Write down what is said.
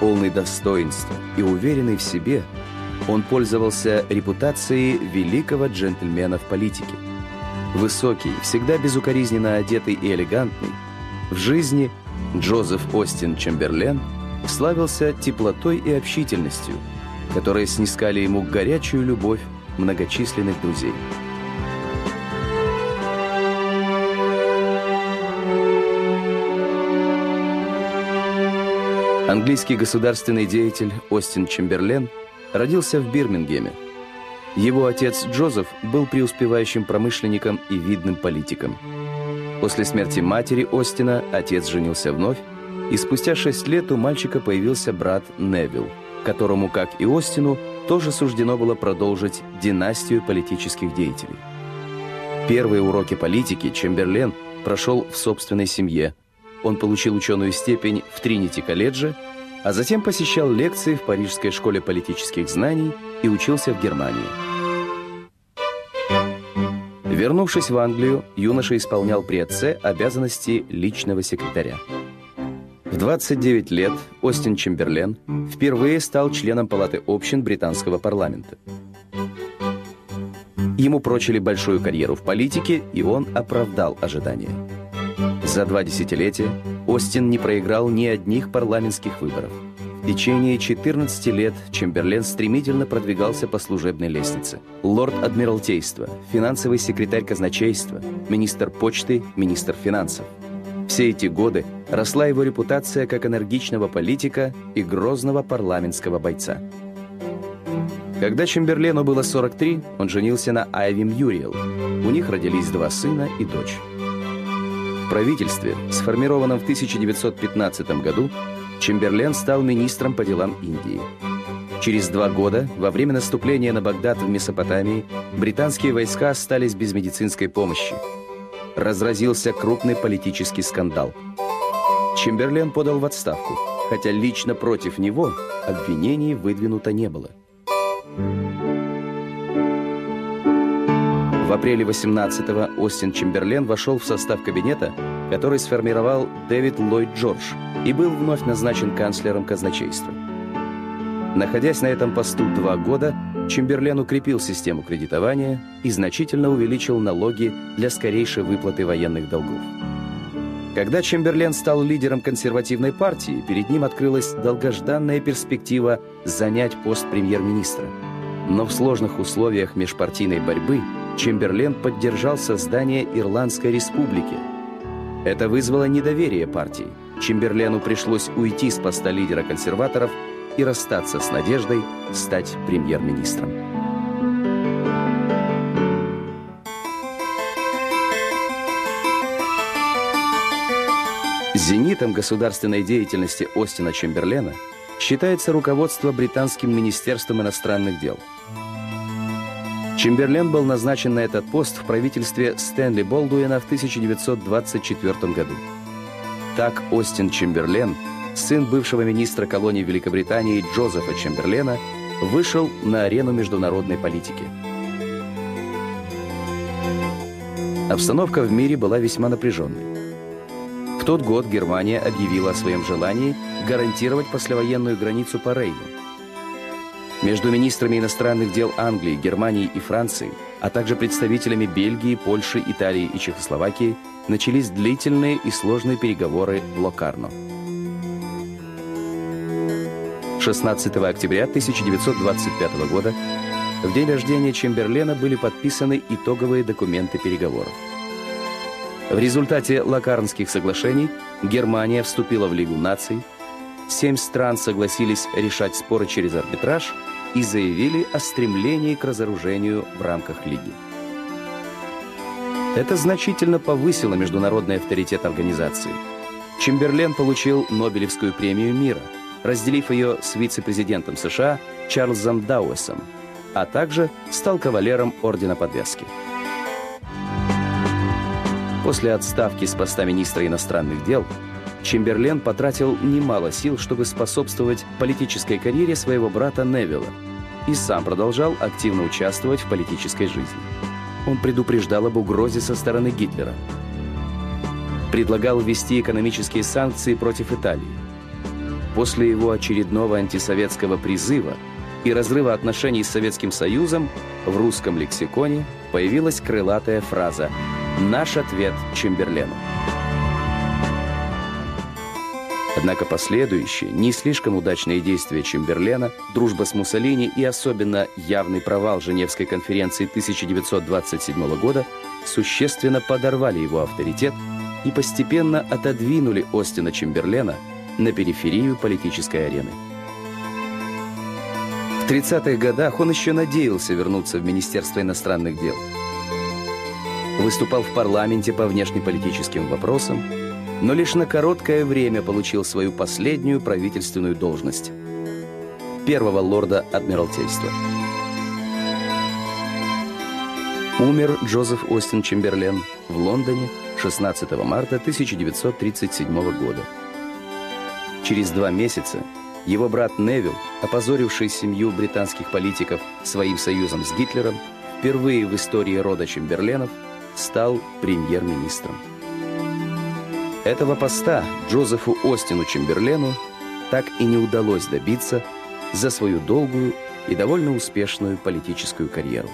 Полный достоинства и уверенный в себе, он пользовался репутацией великого джентльмена в политике. Высокий, всегда безукоризненно одетый и элегантный, в жизни Джозеф Остин Чемберлен славился теплотой и общительностью, которые снискали ему горячую любовь многочисленных друзей. Английский государственный деятель Остин Чемберлен родился в Бирмингеме. Его отец Джозеф был преуспевающим промышленником и видным политиком. После смерти матери Остина отец женился вновь, и спустя шесть лет у мальчика появился брат Невилл, которому, как и Остину, тоже суждено было продолжить династию политических деятелей. Первые уроки политики Чемберлен прошел в собственной семье – он получил ученую степень в Тринити-колледже, а затем посещал лекции в Парижской школе политических знаний и учился в Германии. Вернувшись в Англию, юноша исполнял при отце обязанности личного секретаря. В 29 лет Остин Чемберлен впервые стал членом Палаты общин британского парламента. Ему прочили большую карьеру в политике, и он оправдал ожидания. За два десятилетия Остин не проиграл ни одних парламентских выборов. В течение 14 лет Чемберлен стремительно продвигался по служебной лестнице. Лорд Адмиралтейства, финансовый секретарь казначейства, министр почты, министр финансов. Все эти годы росла его репутация как энергичного политика и грозного парламентского бойца. Когда Чемберлену было 43, он женился на Айви Мьюриел. У них родились два сына и дочь. В правительстве, сформированном в 1915 году, Чемберлен стал министром по делам Индии. Через два года, во время наступления на Багдад в Месопотамии, британские войска остались без медицинской помощи. Разразился крупный политический скандал. Чемберлен подал в отставку, хотя лично против него обвинений выдвинуто не было. В апреле 18-го Остин Чемберлен вошел в состав кабинета, который сформировал Дэвид Ллойд Джордж и был вновь назначен канцлером казначейства. Находясь на этом посту два года, Чемберлен укрепил систему кредитования и значительно увеличил налоги для скорейшей выплаты военных долгов. Когда Чемберлен стал лидером консервативной партии, перед ним открылась долгожданная перспектива занять пост премьер-министра. Но в сложных условиях межпартийной борьбы – Чемберлен поддержал создание Ирландской республики. Это вызвало недоверие партии. Чемберлену пришлось уйти с поста лидера консерваторов и расстаться с надеждой стать премьер-министром. Зенитом государственной деятельности Остина Чемберлена считается руководство британским министерством иностранных дел – Чемберлен был назначен на этот пост в правительстве Стэнли Болдуина в 1924 году. Так Остин Чемберлен, сын бывшего министра колонии Великобритании Джозефа Чемберлена, вышел на арену международной политики. Обстановка в мире была весьма напряженной. В тот год Германия объявила о своем желании гарантировать послевоенную границу по Рейну – между министрами иностранных дел Англии, Германии и Франции, а также представителями Бельгии, Польши, Италии и Чехословакии начались длительные и сложные переговоры в Локарно. 16 октября 1925 года в день рождения Чемберлена были подписаны итоговые документы переговоров. В результате Локарнских соглашений Германия вступила в Лигу наций, семь стран согласились решать споры через арбитраж – и заявили о стремлении к разоружению в рамках Лиги. Это значительно повысило международный авторитет организации. Чемберлен получил Нобелевскую премию мира, разделив ее с вице-президентом США Чарльзом Дауэсом, а также стал кавалером Ордена Подвязки. После отставки с поста министра иностранных дел Чемберлен потратил немало сил, чтобы способствовать политической карьере своего брата Невилла и сам продолжал активно участвовать в политической жизни. Он предупреждал об угрозе со стороны Гитлера. Предлагал ввести экономические санкции против Италии. После его очередного антисоветского призыва и разрыва отношений с Советским Союзом в русском лексиконе появилась крылатая фраза «Наш ответ Чемберлену». Однако последующие, не слишком удачные действия Чемберлена, дружба с Муссолини и особенно явный провал Женевской конференции 1927 года существенно подорвали его авторитет и постепенно отодвинули Остина Чемберлена на периферию политической арены. В 30-х годах он еще надеялся вернуться в Министерство иностранных дел. Выступал в парламенте по внешнеполитическим вопросам, но лишь на короткое время получил свою последнюю правительственную должность – первого лорда Адмиралтейства. Умер Джозеф Остин Чемберлен в Лондоне 16 марта 1937 года. Через два месяца его брат Невилл, опозоривший семью британских политиков своим союзом с Гитлером, впервые в истории рода Чемберленов стал премьер-министром. Этого поста Джозефу Остину Чемберлену так и не удалось добиться за свою долгую и довольно успешную политическую карьеру.